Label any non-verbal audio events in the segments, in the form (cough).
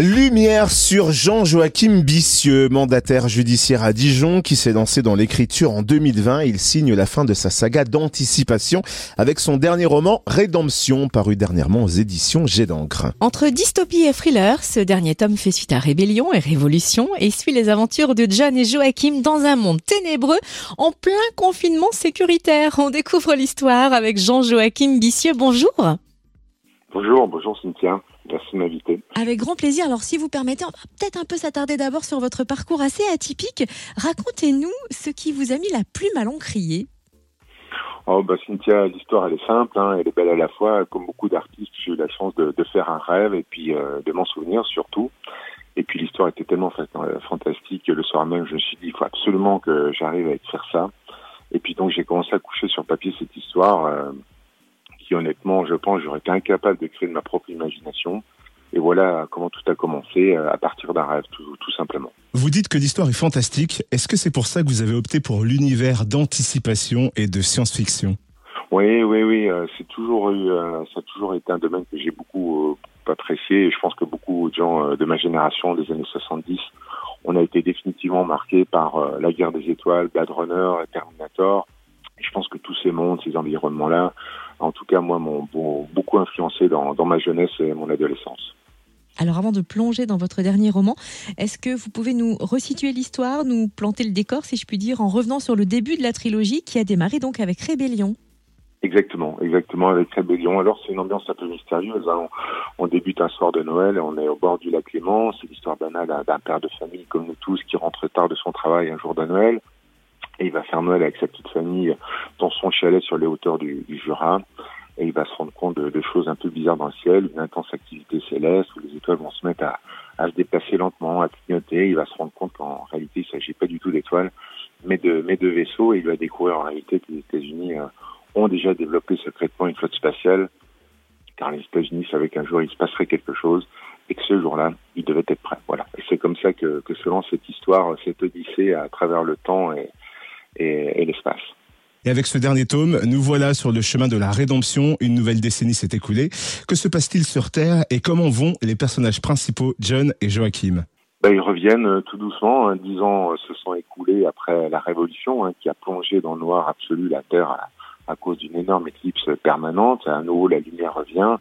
Lumière sur Jean-Joachim Bissieux, mandataire judiciaire à Dijon, qui s'est lancé dans l'écriture en 2020. Il signe la fin de sa saga d'anticipation avec son dernier roman Rédemption, paru dernièrement aux éditions Jet d'encre. Entre dystopie et thriller, ce dernier tome fait suite à Rébellion et Révolution et suit les aventures de John et Joachim dans un monde ténébreux en plein confinement sécuritaire. On découvre l'histoire avec Jean-Joachim Bissieux. Bonjour. Bonjour, bonjour Cynthia. Merci de m'inviter. Avec grand plaisir. Alors, si vous permettez, on va peut-être un peu s'attarder d'abord sur votre parcours assez atypique. Racontez-nous ce qui vous a mis la plume à l'encrier. Oh, bah, Cynthia, l'histoire, elle est simple, hein, elle est belle à la fois. Comme beaucoup d'artistes, j'ai eu la chance de, faire un rêve et puis euh, de m'en souvenir surtout. Et puis l'histoire était tellement euh, fantastique que le soir même, je me suis dit, il faut absolument que j'arrive à écrire ça. Et puis donc, j'ai commencé à coucher sur papier cette histoire. Euh, honnêtement, je pense, j'aurais été incapable de créer de ma propre imagination. Et voilà comment tout a commencé euh, à partir d'un rêve, tout, tout, simplement. Vous dites que l'histoire est fantastique. Est-ce que c'est pour ça que vous avez opté pour l'univers d'anticipation et de science-fiction? Oui, oui, oui. Euh, c'est toujours eu, euh, ça a toujours été un domaine que j'ai beaucoup apprécié. Et je pense que beaucoup de gens de ma génération, des années 70, on a été définitivement marqués par la guerre des étoiles, Blade Runner, Terminator. Et je pense que tous ces mondes, ces environnements-là, en tout cas, moi, m'ont beaucoup influencé dans, ma jeunesse et mon adolescence. Alors avant de plonger dans votre dernier roman, est-ce que vous pouvez nous resituer l'histoire, nous planter le décor, si je puis dire, en revenant sur le début de la trilogie qui a démarré donc avec Rébellion? Exactement, exactement, avec Rébellion. Alors c'est une ambiance un peu mystérieuse. Hein. On, débute un soir de Noël, on est au bord du lac Clément. C'est l'histoire banale d'un père de famille comme nous tous qui rentre tard de son travail un jour de Noël et il va faire Noël avec sa petite famille dans son chalet sur les hauteurs du, Jura. Et il va se rendre compte de, choses un peu bizarres dans le ciel, une intense activité céleste où les étoiles vont se mettre à, se déplacer lentement, à clignoter. Il va se rendre compte qu'en réalité, il s'agit pas du tout d'étoiles, mais de, mais de vaisseaux. Et il va découvrir en réalité que les États-Unis euh, ont déjà développé secrètement une flotte spatiale, car les États-Unis savaient qu'un jour il se passerait quelque chose et que ce jour-là, il devait être prêt. Voilà. Et c'est comme ça que, que se lance cette histoire, cette odyssée à travers le temps et, et, l'espace. Et avec ce dernier tome, nous voilà sur le chemin de la rédemption. Une nouvelle décennie s'est écoulée. Que se passe-t-il sur Terre et comment vont les personnages principaux, John et Joachim? Ben, Ils reviennent euh, tout doucement. Hein. Dix ans euh, se sont écoulés après la Révolution hein, qui a plongé dans le noir absolu la Terre à, cause d'une énorme éclipse permanente. À nouveau, la lumière revient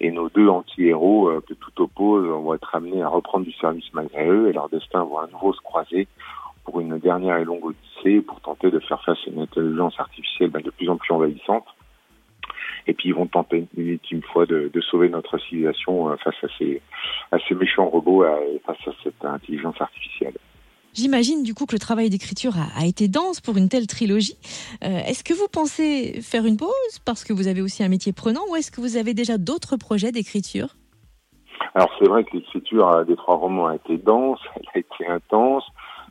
et nos deux anti-héros euh, que tout oppose vont être amenés à reprendre du service malgré eux et leur destin va à nouveau se croiser pour une dernière et longue odyssée pour tenter de faire face à une intelligence artificielle ben, de plus en plus envahissante. Et puis ils vont tenter une ultime fois de, sauver notre civilisation euh, face à ces, à ces méchants robots et face à cette intelligence artificielle. J'imagine du coup que le travail d'écriture a, été dense pour une telle trilogie. Euh, est-ce que vous pensez faire une pause parce que vous avez aussi un métier prenant ou est-ce que vous avez déjà d'autres projets d'écriture? Alors c'est vrai que l'écriture des trois romans a été dense, (laughs) elle a été intense.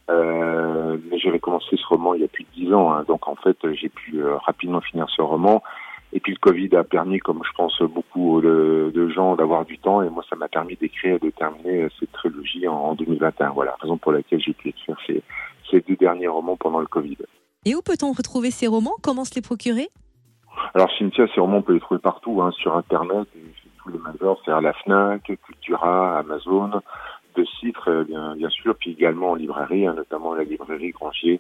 Euh, mais j'avais commencé ce roman il y a plus de dix ans, hein, donc en fait j'ai pu euh, rapidement finir ce roman. Et puis le Covid a permis, comme je pense beaucoup de, gens, d'avoir du temps. Et moi, ça m'a permis d'écrire et de terminer cette trilogie en, 2021. Voilà, raison pour laquelle j'ai pu écrire ces, ces deux derniers romans pendant le Covid. Et où peut-on retrouver ces romans? Comment se les procurer? Alors Cynthia, ces romans, on peut les trouver partout, hein, sur Internet, tous les majors, c'est à la FNAC, Cultura, Amazon, de sites, euh, bien, bien sûr, puis également en librairie, hein, notamment la librairie Grangier,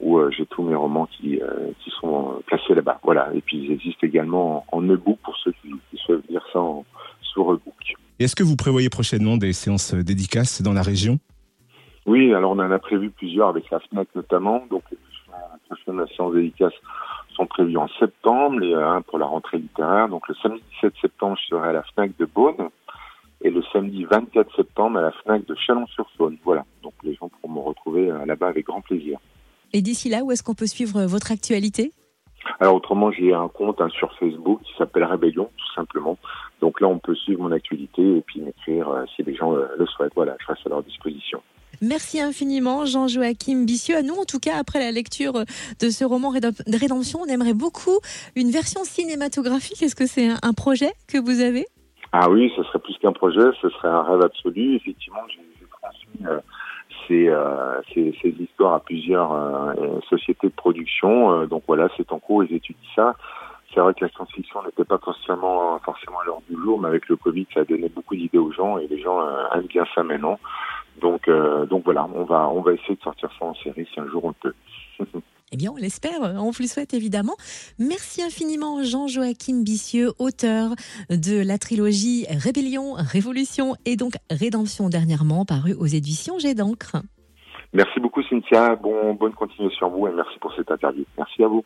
où euh, j'ai tous mes romans qui, euh, qui sont placés là-bas. Voilà. Et puis ils existent également en, e-book pour ceux qui, souhaitent lire ça en, sur e-book. Est-ce que vous prévoyez prochainement des séances dédicaces dans la région? Oui, alors on en a prévu plusieurs avec la FNAC notamment. Donc les prochaines séances dédicaces sont prévues en septembre, et un pour la rentrée littéraire. Donc le samedi 17 septembre, je serai à la FNAC de Beaune samedi 24 septembre à la FNAC de Chalon-sur-Saône. Voilà, donc les gens pourront me retrouver euh, là-bas avec grand plaisir. Et d'ici là, où est-ce qu'on peut suivre euh, votre actualité? Alors autrement, j'ai un compte hein, sur Facebook qui s'appelle Rébellion, tout simplement. Donc là, on peut suivre mon actualité et puis m'écrire euh, si les gens le souhaitent. Voilà, je reste à leur disposition. Merci infiniment, Jean-Joachim Bissieux. À nous, en tout cas, après la lecture de ce roman Rédemption, on aimerait beaucoup une version cinématographique. Est-ce que c'est un projet que vous avez? Ah oui, ce serait plus qu'un projet, ce serait un rêve absolu. Effectivement, j'ai transmis euh, ces, euh, ces, ces, histoires à plusieurs euh, sociétés de production. donc voilà, c'est en cours, ils étudient ça. c'est vrai que la science-fiction n'était pas forcément forcément à l'heure du jour, mais avec le Covid, ça a donné beaucoup d'idées aux gens et les gens euh, aiment bien ça maintenant. Donc donc voilà, on va on va essayer de sortir ça en série si un jour on peut. (laughs) Eh bien, on l'espère, on vous le souhaite évidemment. Merci infiniment Jean-Joachim Bissieux, auteur de la trilogie Rébellion, Révolution et donc Rédemption dernièrement paru aux éditions J'ai d'encre. Merci beaucoup Cynthia, bon, bonne continuation à vous et merci pour cette interview. Merci à vous.